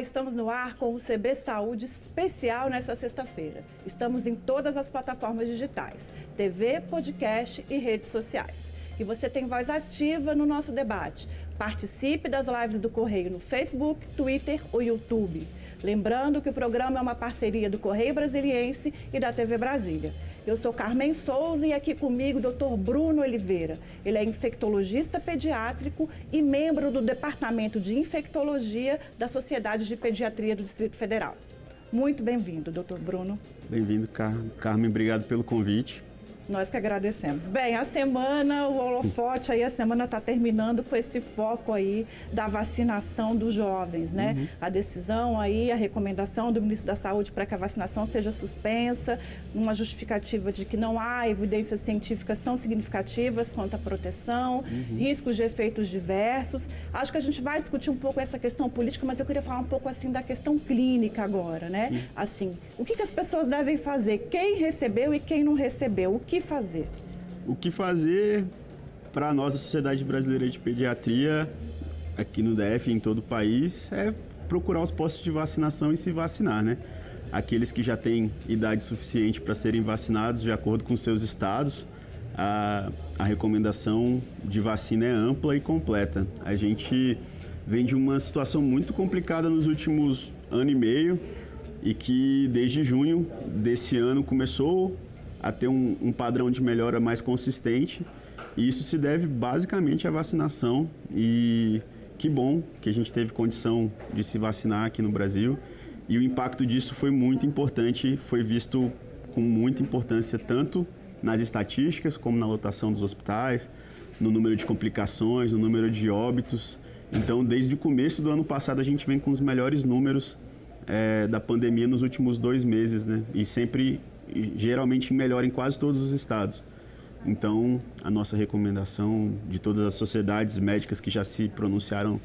Estamos no ar com o CB Saúde especial nessa sexta-feira. Estamos em todas as plataformas digitais, TV, podcast e redes sociais. E você tem voz ativa no nosso debate. Participe das lives do Correio no Facebook, Twitter ou YouTube. Lembrando que o programa é uma parceria do Correio Brasiliense e da TV Brasília. Eu sou Carmen Souza e aqui comigo o Dr. Bruno Oliveira. Ele é infectologista pediátrico e membro do Departamento de Infectologia da Sociedade de Pediatria do Distrito Federal. Muito bem-vindo, doutor Bruno. Bem-vindo, Car Carmen. Obrigado pelo convite. Nós que agradecemos. Bem, a semana, o holofote aí, a semana está terminando com esse foco aí da vacinação dos jovens, né? Uhum. A decisão aí, a recomendação do ministro da Saúde para que a vacinação seja suspensa, uma justificativa de que não há evidências científicas tão significativas quanto a proteção, uhum. riscos de efeitos diversos. Acho que a gente vai discutir um pouco essa questão política, mas eu queria falar um pouco assim da questão clínica agora, né? Sim. Assim, o que, que as pessoas devem fazer? Quem recebeu e quem não recebeu? O que que fazer? O que fazer para a nossa Sociedade Brasileira de Pediatria, aqui no DF em todo o país, é procurar os postos de vacinação e se vacinar, né? Aqueles que já têm idade suficiente para serem vacinados de acordo com seus estados, a, a recomendação de vacina é ampla e completa. A gente vem de uma situação muito complicada nos últimos ano e meio e que desde junho desse ano começou a ter um, um padrão de melhora mais consistente. E isso se deve basicamente à vacinação. E que bom que a gente teve condição de se vacinar aqui no Brasil. E o impacto disso foi muito importante, foi visto com muita importância tanto nas estatísticas como na lotação dos hospitais, no número de complicações, no número de óbitos. Então, desde o começo do ano passado, a gente vem com os melhores números é, da pandemia nos últimos dois meses, né? E sempre geralmente melhora em quase todos os estados. Então, a nossa recomendação de todas as sociedades médicas que já se pronunciaram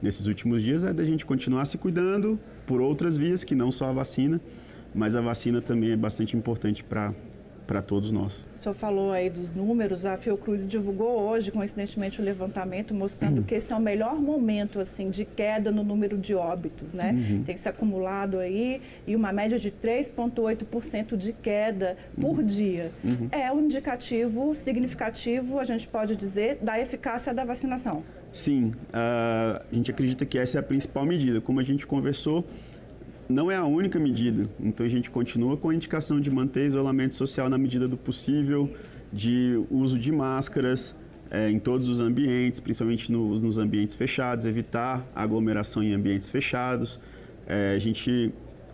nesses últimos dias é da gente continuar se cuidando por outras vias que não só a vacina, mas a vacina também é bastante importante para para todos nós. O senhor falou aí dos números, a Fiocruz divulgou hoje, coincidentemente, o levantamento mostrando uhum. que esse é o melhor momento assim de queda no número de óbitos, né? Uhum. Tem se acumulado aí e uma média de 3,8% de queda por uhum. dia. Uhum. É um indicativo significativo, a gente pode dizer, da eficácia da vacinação. Sim, uh, a gente acredita que essa é a principal medida. Como a gente conversou, não é a única medida. Então a gente continua com a indicação de manter isolamento social na medida do possível, de uso de máscaras é, em todos os ambientes, principalmente no, nos ambientes fechados, evitar aglomeração em ambientes fechados. É, a gente,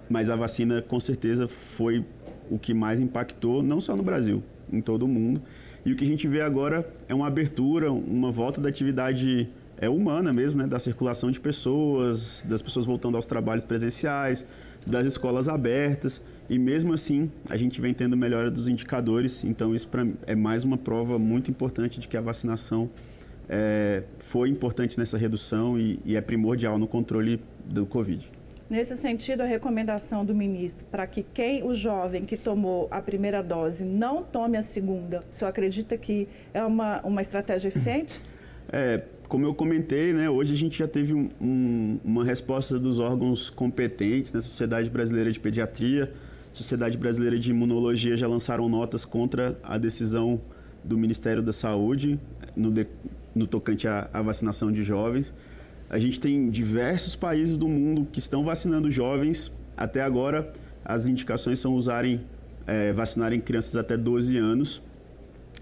mas a vacina com certeza foi o que mais impactou, não só no Brasil, em todo o mundo. E o que a gente vê agora é uma abertura, uma volta da atividade é humana mesmo, né? da circulação de pessoas, das pessoas voltando aos trabalhos presenciais, das escolas abertas. E mesmo assim, a gente vem tendo melhora dos indicadores. Então, isso pra, é mais uma prova muito importante de que a vacinação é, foi importante nessa redução e, e é primordial no controle do Covid. Nesse sentido, a recomendação do ministro para que quem, o jovem que tomou a primeira dose, não tome a segunda, o senhor acredita que é uma, uma estratégia eficiente? É, como eu comentei, né, hoje a gente já teve um, um, uma resposta dos órgãos competentes, né, Sociedade Brasileira de Pediatria, Sociedade Brasileira de Imunologia já lançaram notas contra a decisão do Ministério da Saúde no, de, no tocante à, à vacinação de jovens. A gente tem diversos países do mundo que estão vacinando jovens. Até agora, as indicações são usarem, é, vacinarem crianças até 12 anos.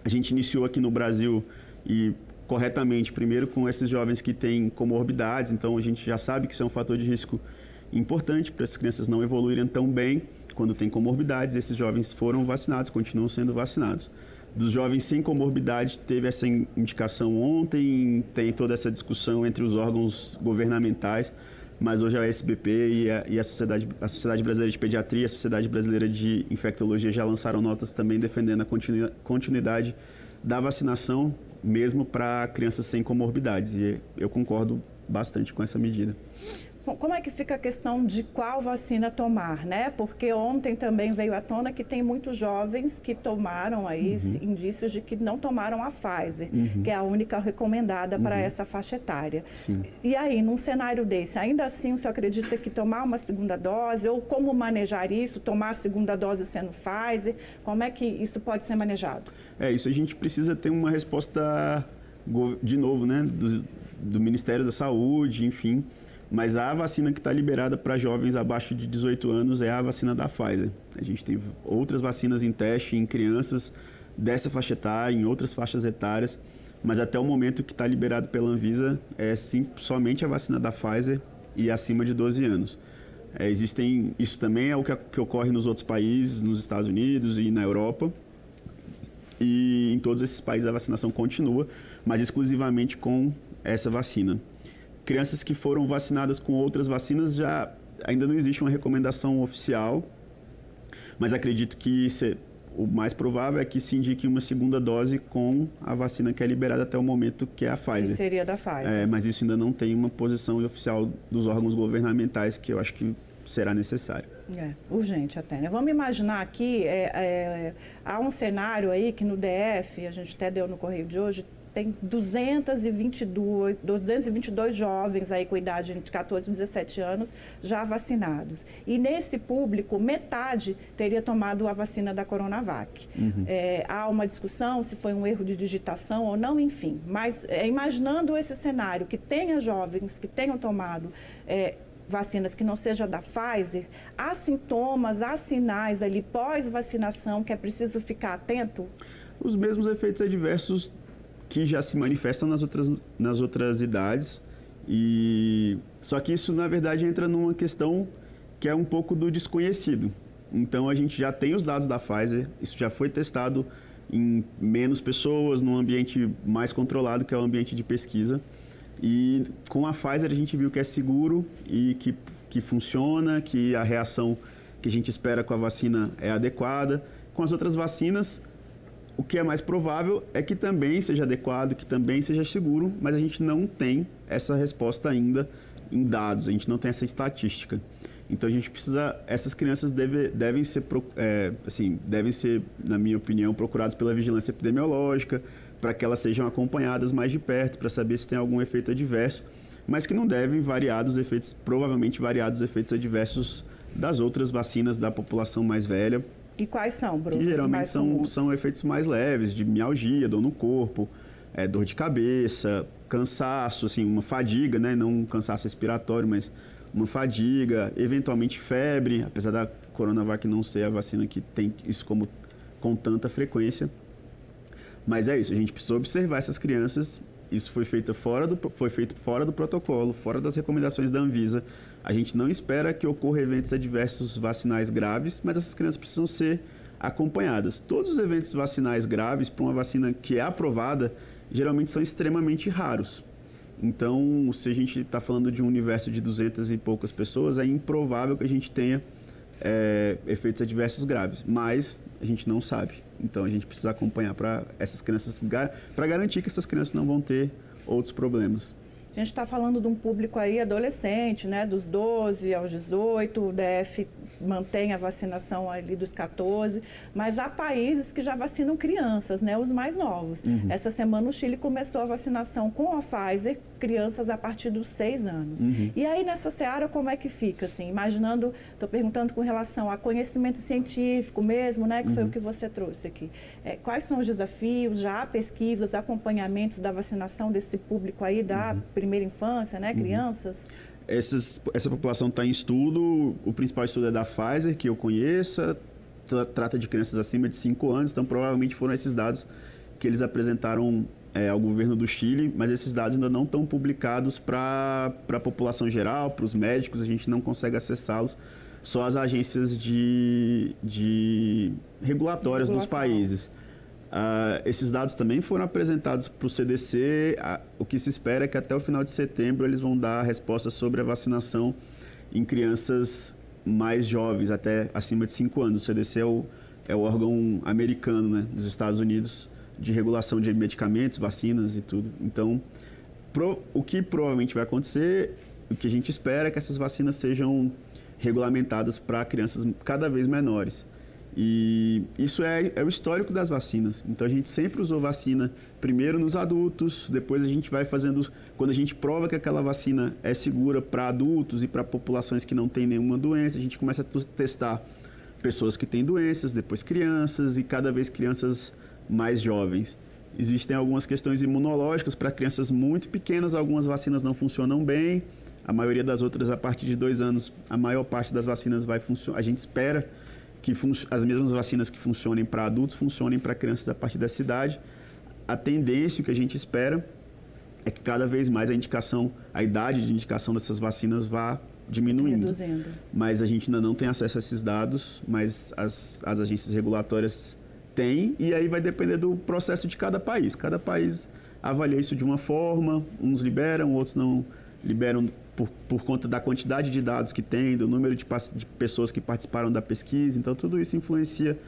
A gente iniciou aqui no Brasil e corretamente, primeiro com esses jovens que têm comorbidades, então a gente já sabe que isso é um fator de risco importante para as crianças não evoluírem tão bem quando têm comorbidades. Esses jovens foram vacinados, continuam sendo vacinados. Dos jovens sem comorbidade, teve essa indicação ontem, tem toda essa discussão entre os órgãos governamentais, mas hoje a SBP e a, e a, Sociedade, a Sociedade Brasileira de Pediatria, a Sociedade Brasileira de Infectologia já lançaram notas também defendendo a continuidade da vacinação mesmo para crianças sem comorbidades. E eu concordo bastante com essa medida. Como é que fica a questão de qual vacina tomar, né? Porque ontem também veio à tona que tem muitos jovens que tomaram aí uhum. indícios de que não tomaram a Pfizer, uhum. que é a única recomendada uhum. para essa faixa etária. Sim. E aí, num cenário desse, ainda assim o senhor acredita que tomar uma segunda dose, ou como manejar isso, tomar a segunda dose sendo Pfizer, como é que isso pode ser manejado? É, isso a gente precisa ter uma resposta, de novo, né, do, do Ministério da Saúde, enfim, mas a vacina que está liberada para jovens abaixo de 18 anos é a vacina da Pfizer. A gente tem outras vacinas em teste em crianças dessa faixa etária, em outras faixas etárias, mas até o momento que está liberado pela Anvisa é sim, somente a vacina da Pfizer e acima de 12 anos. É, existem, isso também é o que, que ocorre nos outros países, nos Estados Unidos e na Europa. E em todos esses países a vacinação continua, mas exclusivamente com essa vacina crianças que foram vacinadas com outras vacinas já ainda não existe uma recomendação oficial, mas acredito que se, o mais provável é que se indique uma segunda dose com a vacina que é liberada até o momento, que é a Pfizer. Que seria da Pfizer. É, mas isso ainda não tem uma posição oficial dos órgãos governamentais que eu acho que será necessário. É, urgente até. Né? Vamos imaginar aqui, é, é, há um cenário aí que no DF, a gente até deu no correio de hoje, tem 222, 222 jovens aí com idade entre 14 e 17 anos já vacinados. E nesse público, metade teria tomado a vacina da Coronavac. Uhum. É, há uma discussão se foi um erro de digitação ou não, enfim. Mas é, imaginando esse cenário, que tenha jovens que tenham tomado é, vacinas que não seja da Pfizer, há sintomas, há sinais ali pós-vacinação que é preciso ficar atento? Os mesmos efeitos adversos que já se manifestam nas outras, nas outras idades. E só que isso na verdade entra numa questão que é um pouco do desconhecido. Então a gente já tem os dados da Pfizer, isso já foi testado em menos pessoas, num ambiente mais controlado, que é o ambiente de pesquisa. E com a Pfizer a gente viu que é seguro e que, que funciona, que a reação que a gente espera com a vacina é adequada. Com as outras vacinas, o que é mais provável é que também seja adequado, que também seja seguro, mas a gente não tem essa resposta ainda em dados, a gente não tem essa estatística. Então a gente precisa, essas crianças deve, devem ser, é, assim, devem ser, na minha opinião, procuradas pela vigilância epidemiológica para que elas sejam acompanhadas mais de perto para saber se tem algum efeito adverso, mas que não devem variar dos efeitos, provavelmente variar dos efeitos adversos das outras vacinas da população mais velha, e quais são, Bruno? Que geralmente são, são efeitos mais leves, de mialgia, dor no corpo, é, dor de cabeça, cansaço, assim, uma fadiga, né? Não um cansaço respiratório, mas uma fadiga, eventualmente febre, apesar da Coronavac não ser a vacina que tem isso como com tanta frequência. Mas é isso, a gente precisa observar essas crianças. Isso foi feito fora do, foi feito fora do protocolo, fora das recomendações da Anvisa. A gente não espera que ocorra eventos adversos vacinais graves, mas essas crianças precisam ser acompanhadas. Todos os eventos vacinais graves para uma vacina que é aprovada geralmente são extremamente raros. Então, se a gente está falando de um universo de 200 e poucas pessoas, é improvável que a gente tenha é, efeitos adversos graves, mas a gente não sabe. Então, a gente precisa acompanhar para essas crianças, para garantir que essas crianças não vão ter outros problemas. A gente está falando de um público aí adolescente, né, dos 12 aos 18, o DF mantém a vacinação ali dos 14, mas há países que já vacinam crianças, né, os mais novos. Uhum. Essa semana o Chile começou a vacinação com a Pfizer, crianças a partir dos 6 anos. Uhum. E aí nessa seara como é que fica, assim, imaginando, estou perguntando com relação a conhecimento científico mesmo, né, que uhum. foi o que você trouxe aqui. É, quais são os desafios, já há pesquisas, acompanhamentos da vacinação desse público aí da uhum primeira infância, né, uhum. crianças? Uhum. Essas, essa população está em estudo, o principal estudo é da Pfizer, que eu conheça, trata de crianças acima de 5 anos, então provavelmente foram esses dados que eles apresentaram é, ao governo do Chile, mas esses dados ainda não estão publicados para a população geral, para os médicos, a gente não consegue acessá-los, só as agências de, de regulatórias dos países. Uh, esses dados também foram apresentados para o CDC. Uh, o que se espera é que até o final de setembro eles vão dar respostas sobre a vacinação em crianças mais jovens, até acima de 5 anos. O CDC é o, é o órgão americano né, dos Estados Unidos de regulação de medicamentos, vacinas e tudo. Então, pro, o que provavelmente vai acontecer o que a gente espera é que essas vacinas sejam regulamentadas para crianças cada vez menores. E isso é, é, o histórico das vacinas. Então a gente sempre usou vacina primeiro nos adultos, depois a gente vai fazendo. Quando a gente prova que aquela vacina é segura para adultos e para populações que não têm nenhuma doença, a gente começa a testar pessoas que têm doenças, depois crianças e cada vez crianças mais jovens. Existem algumas questões imunológicas para crianças muito pequenas, algumas vacinas não funcionam bem. A maioria das outras, a partir de dois anos, a maior parte das vacinas vai funcionar. A gente espera que as mesmas vacinas que funcionem para adultos funcionem para crianças a partir dessa idade. A tendência, o que a gente espera, é que cada vez mais a indicação, a idade de indicação dessas vacinas vá diminuindo. Reduzindo. Mas a gente ainda não tem acesso a esses dados, mas as, as agências regulatórias têm, e aí vai depender do processo de cada país. Cada país avalia isso de uma forma, uns liberam, outros não liberam por, por conta da quantidade de dados que tem, do número de, de, pessoas que participaram da pesquisa. Então, tudo isso influencia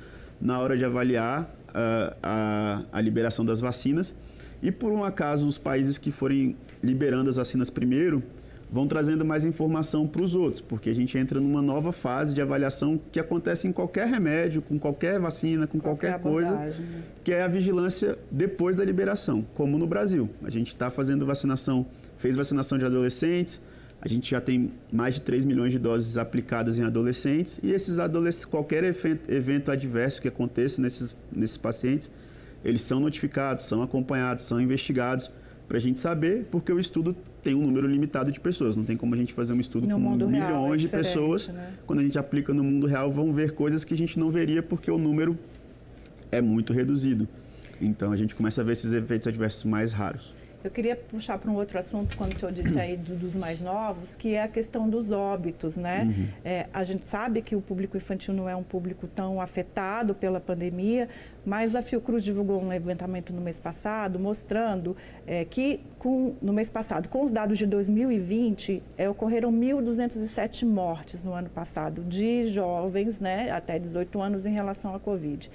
na hora de avaliar uh, a, a liberação das vacinas. E, por um acaso, os países que forem liberando as vacinas primeiro vão trazendo mais informação para os outros, porque a gente entra numa nova fase de avaliação que acontece em qualquer remédio, com qualquer vacina, com qualquer, qualquer coisa, né? que é a vigilância depois da liberação, como no Brasil. A gente está fazendo vacinação, fez vacinação de adolescentes, a gente já tem mais de 3 milhões de doses aplicadas em adolescentes e esses adolescentes, qualquer evento adverso que aconteça nesses, nesses pacientes, eles são notificados, são acompanhados, são investigados para a gente saber, porque o estudo tem um número limitado de pessoas. Não tem como a gente fazer um estudo no com milhões é de pessoas. Né? Quando a gente aplica no mundo real, vão ver coisas que a gente não veria porque o número é muito reduzido. Então a gente começa a ver esses efeitos adversos mais raros. Eu queria puxar para um outro assunto, quando o senhor disse aí do, dos mais novos, que é a questão dos óbitos, né? Uhum. É, a gente sabe que o público infantil não é um público tão afetado pela pandemia, mas a Fiocruz divulgou um levantamento no mês passado mostrando é, que, com, no mês passado, com os dados de 2020, é, ocorreram 1.207 mortes no ano passado de jovens né, até 18 anos em relação à Covid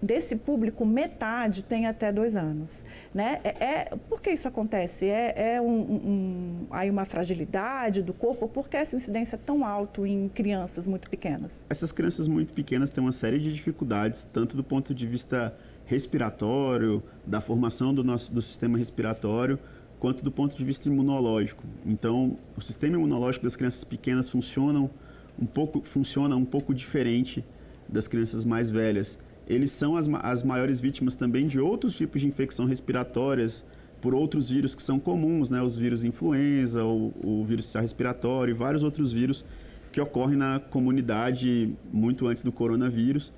desse público, metade tem até dois anos. Né? É, é por que isso acontece? É, é um, um, aí uma fragilidade do corpo? Por que essa incidência é tão alta em crianças muito pequenas? Essas crianças muito pequenas têm uma série de dificuldades, tanto do ponto de vista respiratório, da formação do nosso do sistema respiratório, quanto do ponto de vista imunológico. Então, o sistema imunológico das crianças pequenas funciona um pouco, funciona um pouco diferente das crianças mais velhas eles são as, as maiores vítimas também de outros tipos de infecção respiratórias por outros vírus que são comuns, né? Os vírus influenza, o, o vírus respiratório e vários outros vírus que ocorrem na comunidade muito antes do coronavírus.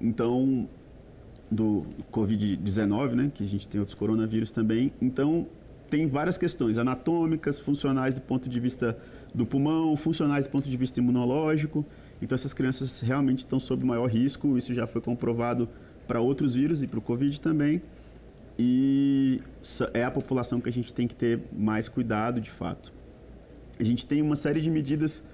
Então, do Covid-19, né? Que a gente tem outros coronavírus também. Então, tem várias questões anatômicas, funcionais do ponto de vista do pulmão, funcionais do ponto de vista imunológico. Então, essas crianças realmente estão sob maior risco. Isso já foi comprovado para outros vírus e para o Covid também. E é a população que a gente tem que ter mais cuidado, de fato. A gente tem uma série de medidas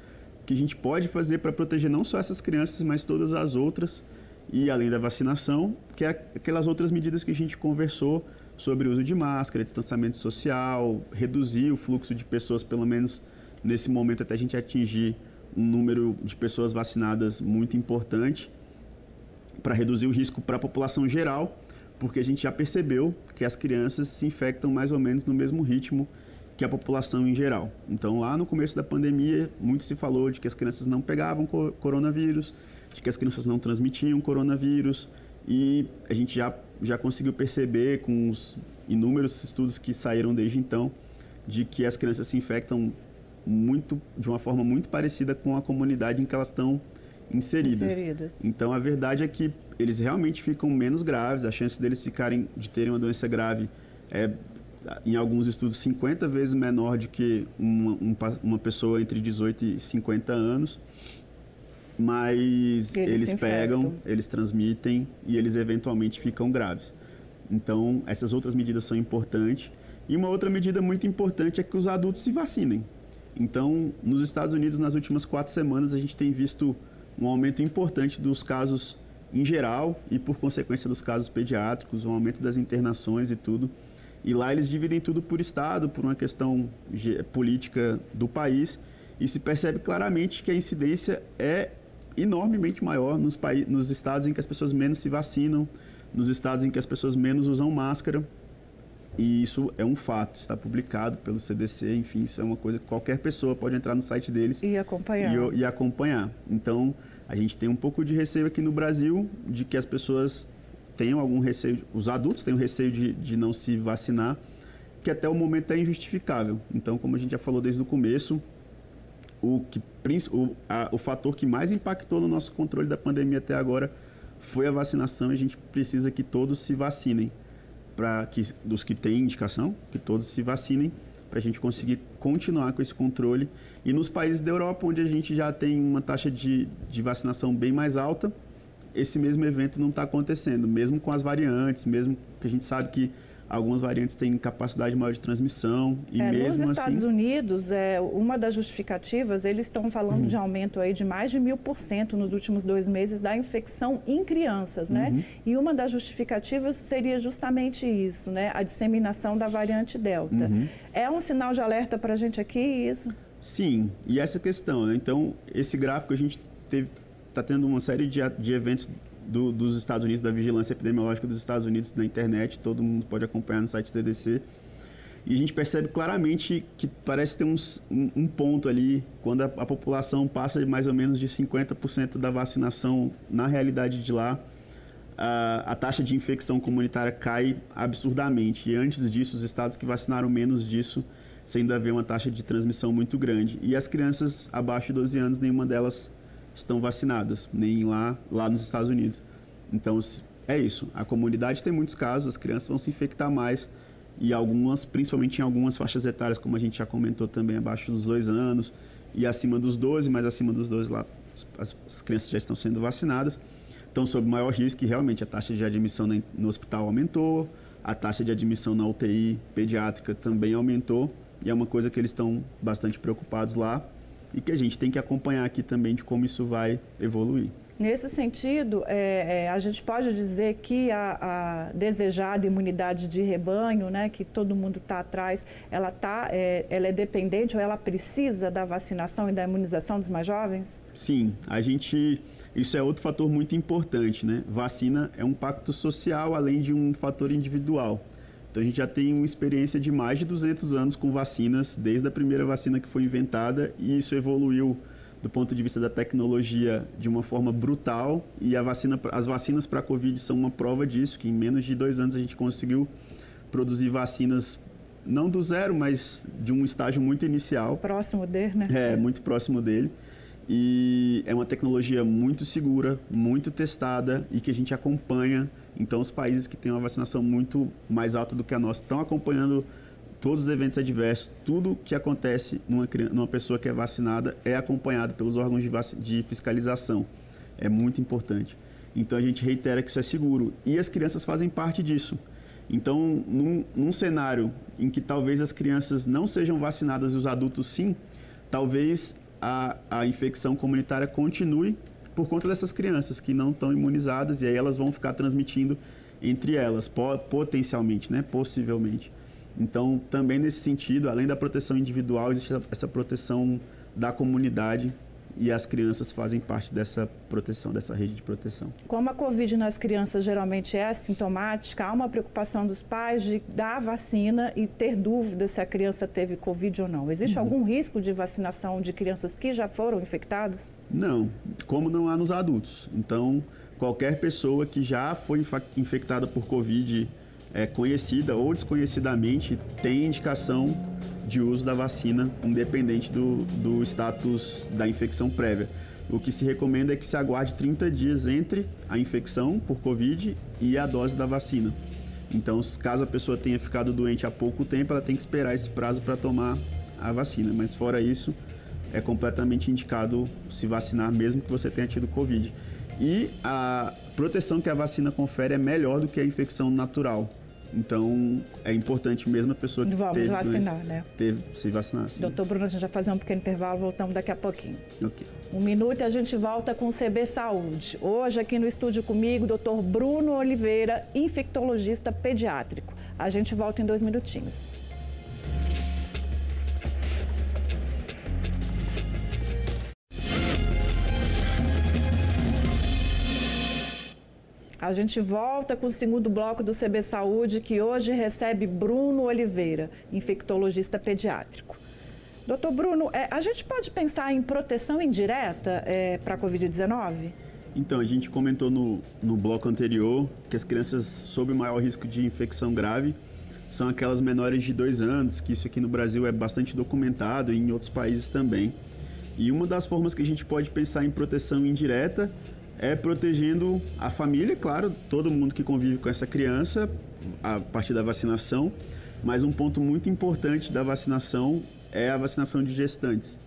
que a gente pode fazer para proteger não só essas crianças, mas todas as outras. E além da vacinação, que é aquelas outras medidas que a gente conversou sobre o uso de máscara, distanciamento social, reduzir o fluxo de pessoas, pelo menos nesse momento, até a gente atingir um número de pessoas vacinadas muito importante para reduzir o risco para a população geral, porque a gente já percebeu que as crianças se infectam mais ou menos no mesmo ritmo que a população em geral. Então, lá no começo da pandemia, muito se falou de que as crianças não pegavam coronavírus, de que as crianças não transmitiam coronavírus, e a gente já, já conseguiu perceber com os inúmeros estudos que saíram desde então de que as crianças se infectam muito de uma forma muito parecida com a comunidade em que elas estão inseridas. inseridas. Então a verdade é que eles realmente ficam menos graves, a chance deles ficarem de terem uma doença grave é em alguns estudos 50 vezes menor do que uma, uma pessoa entre 18 e 50 anos. Mas eles, eles pegam, eles transmitem e eles eventualmente ficam graves. Então, essas outras medidas são importantes. E uma outra medida muito importante é que os adultos se vacinem. Então, nos Estados Unidos, nas últimas quatro semanas, a gente tem visto um aumento importante dos casos em geral e, por consequência, dos casos pediátricos, um aumento das internações e tudo. E lá eles dividem tudo por estado, por uma questão política do país, e se percebe claramente que a incidência é enormemente maior nos, nos estados em que as pessoas menos se vacinam, nos estados em que as pessoas menos usam máscara. E isso é um fato, está publicado pelo CDC, enfim, isso é uma coisa que qualquer pessoa pode entrar no site deles e acompanhar. E, e acompanhar. Então, a gente tem um pouco de receio aqui no Brasil de que as pessoas tenham algum receio, os adultos tenham receio de, de não se vacinar, que até o momento é injustificável. Então, como a gente já falou desde o começo, o, que, o, a, o fator que mais impactou no nosso controle da pandemia até agora foi a vacinação e a gente precisa que todos se vacinem para que dos que têm indicação, que todos se vacinem para a gente conseguir continuar com esse controle. E nos países da Europa, onde a gente já tem uma taxa de, de vacinação bem mais alta, esse mesmo evento não está acontecendo, mesmo com as variantes, mesmo que a gente sabe que Algumas variantes têm capacidade maior de transmissão e é, mesmo nos Estados assim... Unidos, é, uma das justificativas, eles estão falando uhum. de aumento aí de mais de mil por cento nos últimos dois meses da infecção em crianças, né? Uhum. E uma das justificativas seria justamente isso, né? A disseminação da variante Delta. Uhum. É um sinal de alerta para a gente aqui isso? Sim, e essa questão, né? Então, esse gráfico a gente está tendo uma série de, de eventos do, dos Estados Unidos, da vigilância epidemiológica dos Estados Unidos na internet, todo mundo pode acompanhar no site CDC. E a gente percebe claramente que parece ter uns, um, um, ponto ali, quando a, a, população passa de mais ou menos de 50% da vacinação na realidade de lá, a, a, taxa de infecção comunitária cai absurdamente. E antes disso, os estados que vacinaram menos disso, sendo haver uma taxa de transmissão muito grande. E as crianças abaixo de 12 anos, nenhuma delas estão vacinadas, nem lá, lá nos Estados Unidos. Então, é isso. A comunidade tem muitos casos, as crianças vão se infectar mais e algumas, principalmente em algumas faixas etárias, como a gente já comentou também, abaixo dos dois anos e acima dos 12, mas acima dos 12 lá as, as crianças já estão sendo vacinadas. Estão sob maior risco e realmente a taxa de admissão no hospital aumentou, a taxa de admissão na UTI pediátrica também aumentou e é uma coisa que eles estão bastante preocupados lá e que a gente tem que acompanhar aqui também de como isso vai evoluir. Nesse sentido, é, é, a gente pode dizer que a, a, desejada imunidade de rebanho, né, que todo mundo está atrás, ela, tá, é, ela é dependente ou ela precisa da vacinação e da imunização dos mais jovens? Sim, a gente. Isso é outro fator muito importante, né? Vacina é um pacto social além de um fator individual. Então a gente já tem uma experiência de mais de 200 anos com vacinas, desde a primeira vacina que foi inventada, e isso evoluiu do ponto de vista da tecnologia de uma forma brutal. E vacina, as vacinas para a Covid são uma prova disso, que em menos de dois anos a gente conseguiu produzir vacinas não do zero, mas de um estágio muito inicial. Próximo dele, né? É, muito próximo dele. E é uma tecnologia muito segura, muito testada e que a gente acompanha então, os países que têm uma vacinação muito mais alta do que a nossa estão acompanhando todos os eventos adversos, tudo que acontece numa, numa pessoa que é vacinada é acompanhado pelos órgãos de, de fiscalização. É muito importante. Então, a gente reitera que isso é seguro. E as crianças fazem parte disso. Então, num, num cenário em que talvez as crianças não sejam vacinadas e os adultos sim, talvez a, a infecção comunitária continue por conta dessas crianças que não estão imunizadas e aí elas vão ficar transmitindo entre elas, potencialmente, né? possivelmente. Então, também nesse sentido, além da proteção individual, existe essa proteção da comunidade e as crianças fazem parte dessa proteção, dessa rede de proteção. Como a Covid nas crianças geralmente é assintomática, há uma preocupação dos pais de dar a vacina e ter dúvida se a criança teve Covid ou não. Existe uhum. algum risco de vacinação de crianças que já foram infectadas? Não, como não há nos adultos. Então, qualquer pessoa que já foi infectada por Covid, é, conhecida ou desconhecidamente, tem indicação de uso da vacina, independente do, do status da infecção prévia. O que se recomenda é que se aguarde 30 dias entre a infecção por Covid e a dose da vacina. Então, caso a pessoa tenha ficado doente há pouco tempo, ela tem que esperar esse prazo para tomar a vacina. Mas fora isso, é completamente indicado se vacinar mesmo que você tenha tido Covid. E a proteção que a vacina confere é melhor do que a infecção natural. Então, é importante mesmo a pessoa que Vamos teve vacinar, doença, né? Teve, se vacinar. Sim. Doutor Bruno, a gente vai fazer um pequeno intervalo, voltamos daqui a pouquinho. Ok. Um minuto e a gente volta com o CB Saúde. Hoje aqui no estúdio comigo, doutor Bruno Oliveira, infectologista pediátrico. A gente volta em dois minutinhos. A gente volta com o segundo bloco do CB Saúde, que hoje recebe Bruno Oliveira, infectologista pediátrico. Doutor Bruno, é, a gente pode pensar em proteção indireta é, para a Covid-19? Então, a gente comentou no, no bloco anterior que as crianças sob maior risco de infecção grave são aquelas menores de dois anos, que isso aqui no Brasil é bastante documentado e em outros países também. E uma das formas que a gente pode pensar em proteção indireta é protegendo a família, claro, todo mundo que convive com essa criança a partir da vacinação, mas um ponto muito importante da vacinação é a vacinação de gestantes.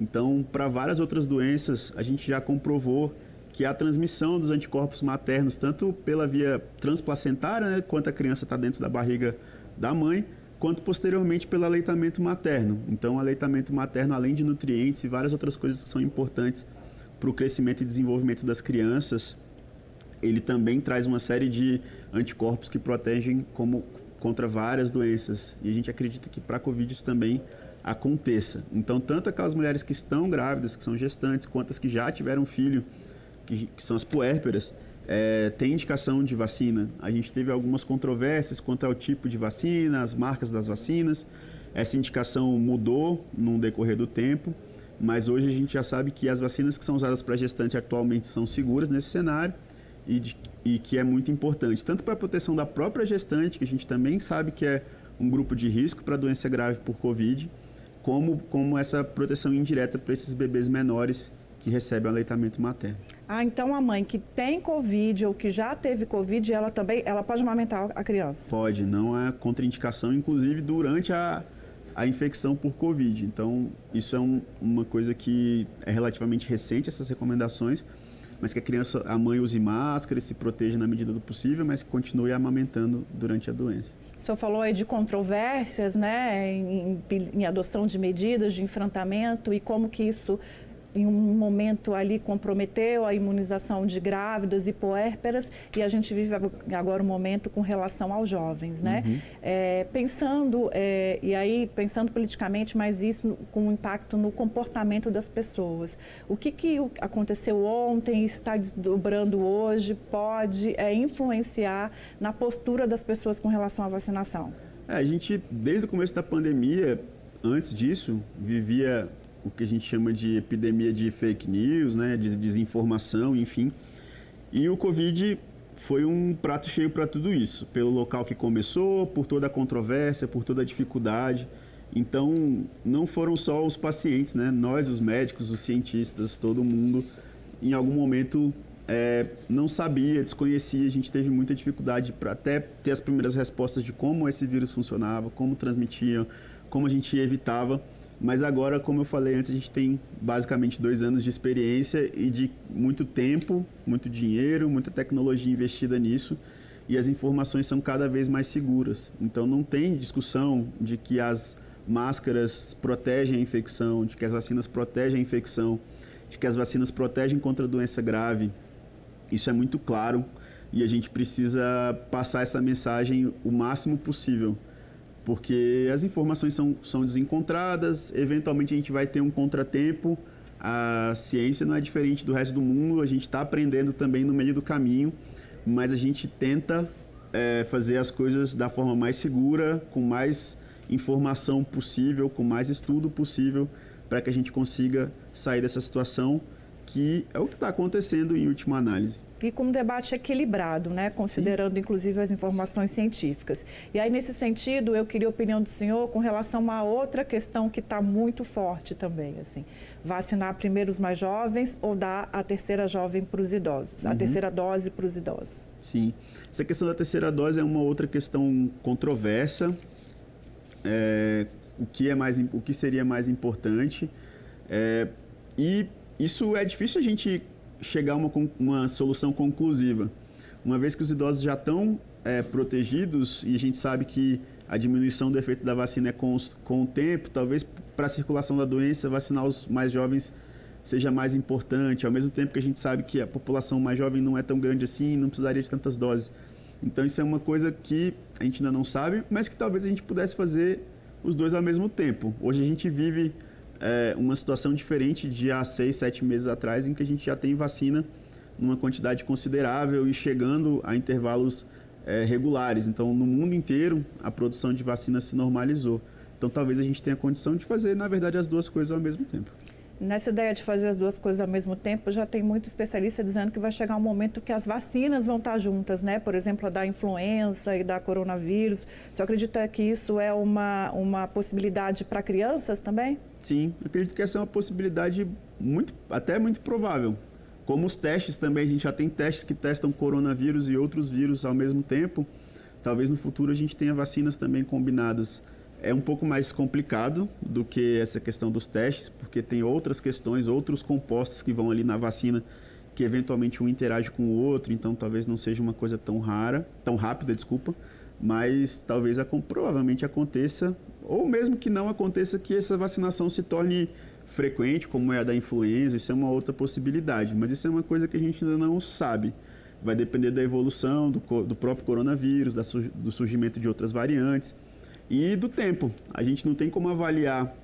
Então, para várias outras doenças, a gente já comprovou que a transmissão dos anticorpos maternos, tanto pela via transplacentária, né, quanto a criança está dentro da barriga da mãe, quanto posteriormente pelo aleitamento materno. Então, o aleitamento materno, além de nutrientes e várias outras coisas que são importantes para o crescimento e desenvolvimento das crianças, ele também traz uma série de anticorpos que protegem como, contra várias doenças. E a gente acredita que para a Covid isso também aconteça. Então, tanto aquelas mulheres que estão grávidas, que são gestantes, quanto as que já tiveram filho, que, que são as puérperas, é, tem indicação de vacina. A gente teve algumas controvérsias quanto ao tipo de vacina, as marcas das vacinas. Essa indicação mudou no decorrer do tempo, mas hoje a gente já sabe que as vacinas que são usadas para gestante atualmente são seguras nesse cenário e, de, e que é muito importante, tanto para a proteção da própria gestante, que a gente também sabe que é um grupo de risco para doença grave por Covid, como, como essa proteção indireta para esses bebês menores que recebem aleitamento materno. Ah, então a mãe que tem Covid ou que já teve Covid, ela também ela pode amamentar a criança? Pode, não é contraindicação, inclusive durante a, a infecção por Covid. Então, isso é um, uma coisa que é relativamente recente, essas recomendações, mas que a criança, a mãe use máscara se proteja na medida do possível, mas que continue amamentando durante a doença. O senhor falou aí de controvérsias, né, em, em adoção de medidas de enfrentamento e como que isso em um momento ali comprometeu a imunização de grávidas e puérperas e a gente vive agora um momento com relação aos jovens, né? Uhum. É, pensando, é, e aí pensando politicamente, mas isso com um impacto no comportamento das pessoas. O que, que aconteceu ontem está desdobrando hoje pode é, influenciar na postura das pessoas com relação à vacinação? É, a gente, desde o começo da pandemia, antes disso, vivia o que a gente chama de epidemia de fake news, né, de desinformação, enfim. E o Covid foi um prato cheio para tudo isso, pelo local que começou, por toda a controvérsia, por toda a dificuldade. Então, não foram só os pacientes, né? Nós, os médicos, os cientistas, todo mundo, em algum momento é, não sabia, desconhecia. A gente teve muita dificuldade para até ter as primeiras respostas de como esse vírus funcionava, como transmitia, como a gente evitava. Mas agora, como eu falei antes, a gente tem basicamente dois anos de experiência e de muito tempo, muito dinheiro, muita tecnologia investida nisso e as informações são cada vez mais seguras. Então não tem discussão de que as máscaras protegem a infecção, de que as vacinas protegem a infecção, de que as vacinas protegem contra a doença grave. Isso é muito claro e a gente precisa passar essa mensagem o máximo possível porque as informações são, são desencontradas, eventualmente a gente vai ter um contratempo. A ciência não é diferente do resto do mundo, a gente está aprendendo também no meio do caminho, mas a gente tenta é, fazer as coisas da forma mais segura, com mais informação possível, com mais estudo possível, para que a gente consiga sair dessa situação que é o que está acontecendo em última análise e com um debate equilibrado, né, considerando Sim. inclusive as informações científicas. E aí, nesse sentido, eu queria a opinião do senhor com relação a uma outra questão que está muito forte também, assim, vacinar primeiro os mais jovens ou dar a terceira jovem para os idosos, uhum. a terceira dose para os idosos. Sim, essa questão da terceira dose é uma outra questão controversa. É, o que é mais, o que seria mais importante? É, e isso é difícil a gente chegar a uma, uma solução conclusiva. Uma vez que os idosos já estão é, protegidos e a gente sabe que a diminuição do efeito da vacina é com, com o tempo, talvez para a circulação da doença, vacinar os mais jovens seja mais importante, ao mesmo tempo que a gente sabe que a população mais jovem não é tão grande assim, não precisaria de tantas doses. Então isso é uma coisa que a gente ainda não sabe, mas que talvez a gente pudesse fazer os dois ao mesmo tempo. Hoje a gente vive é, uma situação diferente de há seis, sete meses atrás, em que a gente já tem vacina numa quantidade considerável e chegando a intervalos é, regulares. Então, no mundo inteiro, a produção de vacina se normalizou. Então, talvez a gente tenha condição de fazer, na verdade, as duas coisas ao mesmo tempo. Nessa ideia de fazer as duas coisas ao mesmo tempo, já tem muito especialista dizendo que vai chegar um momento que as vacinas vão estar juntas, né? Por exemplo, a da influenza e da coronavírus. Você acredita que isso é uma, uma possibilidade para crianças também? Sim, acredito que essa é uma possibilidade muito, até muito provável. Como os testes também, a gente já tem testes que testam coronavírus e outros vírus ao mesmo tempo. Talvez no futuro a gente tenha vacinas também combinadas é um pouco mais complicado do que essa questão dos testes, porque tem outras questões, outros compostos que vão ali na vacina que eventualmente um interage com o outro, então talvez não seja uma coisa tão rara, tão rápida, desculpa, mas talvez provavelmente aconteça, ou mesmo que não aconteça, que essa vacinação se torne frequente, como é a da influenza, isso é uma outra possibilidade, mas isso é uma coisa que a gente ainda não sabe. Vai depender da evolução do, do próprio coronavírus, da, do surgimento de outras variantes e do tempo. A gente não tem como avaliar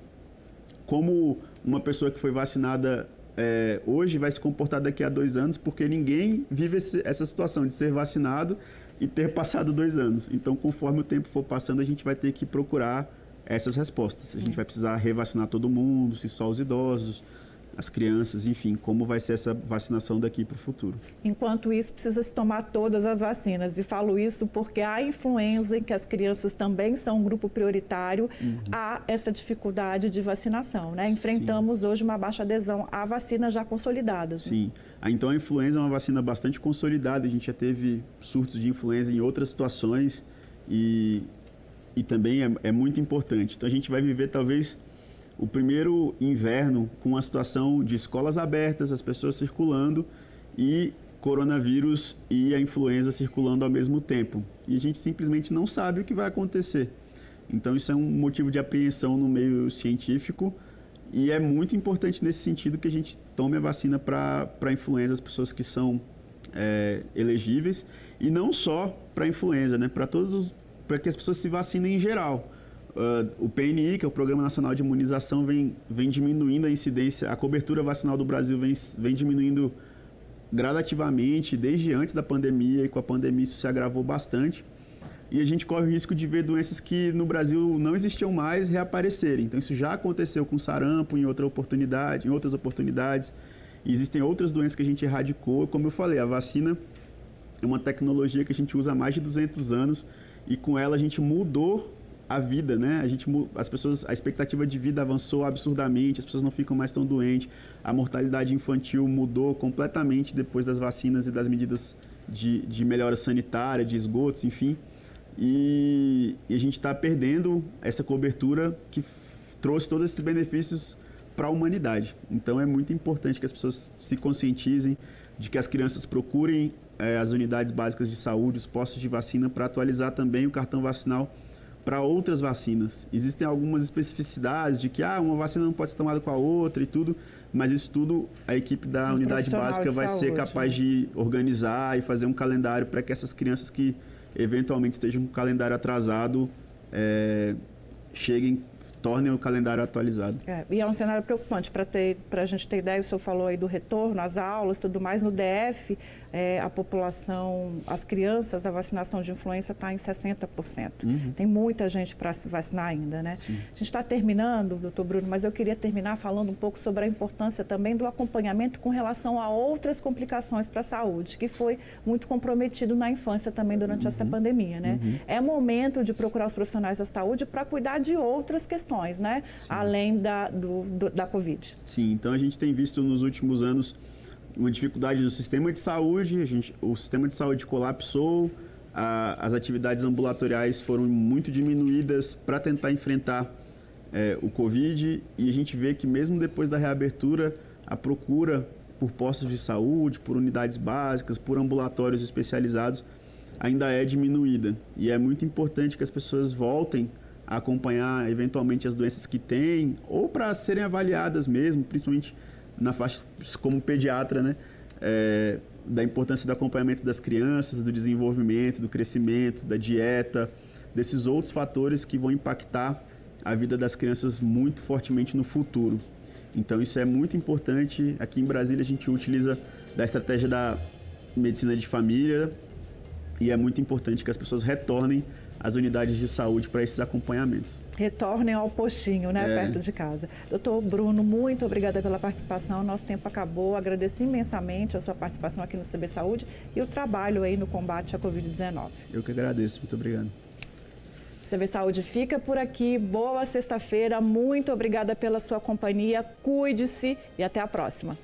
como uma pessoa que foi vacinada é, hoje vai se comportar daqui a dois anos, porque ninguém vive esse, essa situação de ser vacinado e ter passado dois anos. Então, conforme o tempo for passando, a gente vai ter que procurar essas respostas. A gente vai precisar revacinar todo mundo, se só os idosos, as crianças, enfim, como vai ser essa vacinação daqui para o futuro. Enquanto isso, precisa se tomar todas as vacinas. E falo isso porque há influenza, em que as crianças também são um grupo prioritário, uhum. há essa dificuldade de vacinação. Né? Enfrentamos Sim. hoje uma baixa adesão à vacina já consolidada. Sim. Né? Então, a influenza é uma vacina bastante consolidada. A gente já teve surtos de influenza em outras situações e, e também é, é muito importante. Então, a gente vai viver talvez o primeiro inverno com a situação de escolas abertas, as pessoas circulando e coronavírus e a influenza circulando ao mesmo tempo. E a gente simplesmente não sabe o que vai acontecer. Então, isso é um motivo de apreensão no meio científico e é muito importante nesse sentido que a gente tome a vacina para a influenza, as pessoas que são é, elegíveis, e não só para a influenza, né? para todos os para que as pessoas se vacinem em geral. Uh, o PNI, que é o Programa Nacional de Imunização, vem, vem diminuindo a incidência, a cobertura vacinal do Brasil vem, vem diminuindo gradativamente desde antes da pandemia e com a pandemia isso se agravou bastante. E a gente corre o risco de ver doenças que no Brasil não existiam mais reaparecerem. Então isso já aconteceu com sarampo em outra oportunidade, em outras oportunidades. E existem outras doenças que a gente erradicou. Como eu falei, a vacina é uma tecnologia que a gente usa há mais de 200 anos e com ela a gente mudou a vida, né? A gente, as pessoas, a expectativa de vida avançou absurdamente, as pessoas não ficam mais tão doentes, a mortalidade infantil mudou completamente depois das vacinas e das medidas de, de melhora sanitária, de esgotos, enfim. E, e a gente está perdendo essa cobertura que trouxe todos esses benefícios para a humanidade. Então é muito importante que as pessoas se conscientizem de que as crianças procurem é, as unidades básicas de saúde, os postos de vacina, para atualizar também o cartão vacinal para outras vacinas. Existem algumas especificidades de que ah, uma vacina não pode ser tomada com a outra e tudo, mas isso tudo a equipe da um unidade básica vai saúde, ser capaz né? de organizar e fazer um calendário para que essas crianças que eventualmente estejam com o calendário atrasado é, cheguem tornem o calendário atualizado. É, e é um cenário preocupante para a gente ter ideia, o senhor falou aí do retorno às aulas, tudo mais, no DF, é, a população, as crianças, a vacinação de influenza está em 60%. Uhum. Tem muita gente para se vacinar ainda, né? Sim. A gente está terminando, doutor Bruno, mas eu queria terminar falando um pouco sobre a importância também do acompanhamento com relação a outras complicações para a saúde, que foi muito comprometido na infância também durante uhum. essa pandemia, né? Uhum. É momento de procurar os profissionais da saúde para cuidar de outras questões né? Sim. Além da, do, do, da Covid. Sim, então a gente tem visto nos últimos anos uma dificuldade do sistema de saúde, a gente, o sistema de saúde colapsou, a, as atividades ambulatoriais foram muito diminuídas para tentar enfrentar é, o Covid e a gente vê que mesmo depois da reabertura, a procura por postos de saúde, por unidades básicas, por ambulatórios especializados ainda é diminuída. E é muito importante que as pessoas voltem a acompanhar eventualmente as doenças que têm ou para serem avaliadas mesmo, principalmente na faixa como pediatra, né? É, da importância do acompanhamento das crianças, do desenvolvimento, do crescimento, da dieta, desses outros fatores que vão impactar a vida das crianças muito fortemente no futuro. Então isso é muito importante. Aqui em Brasília a gente utiliza da estratégia da medicina de família e é muito importante que as pessoas retornem às unidades de saúde para esses acompanhamentos. Retornem ao postinho, né, é. perto de casa. Doutor Bruno, muito obrigada pela participação. Nosso tempo acabou. Agradeço imensamente a sua participação aqui no CB Saúde e o trabalho aí no combate à Covid-19. Eu que agradeço. Muito obrigado. CB Saúde fica por aqui. Boa sexta-feira. Muito obrigada pela sua companhia. Cuide-se e até a próxima.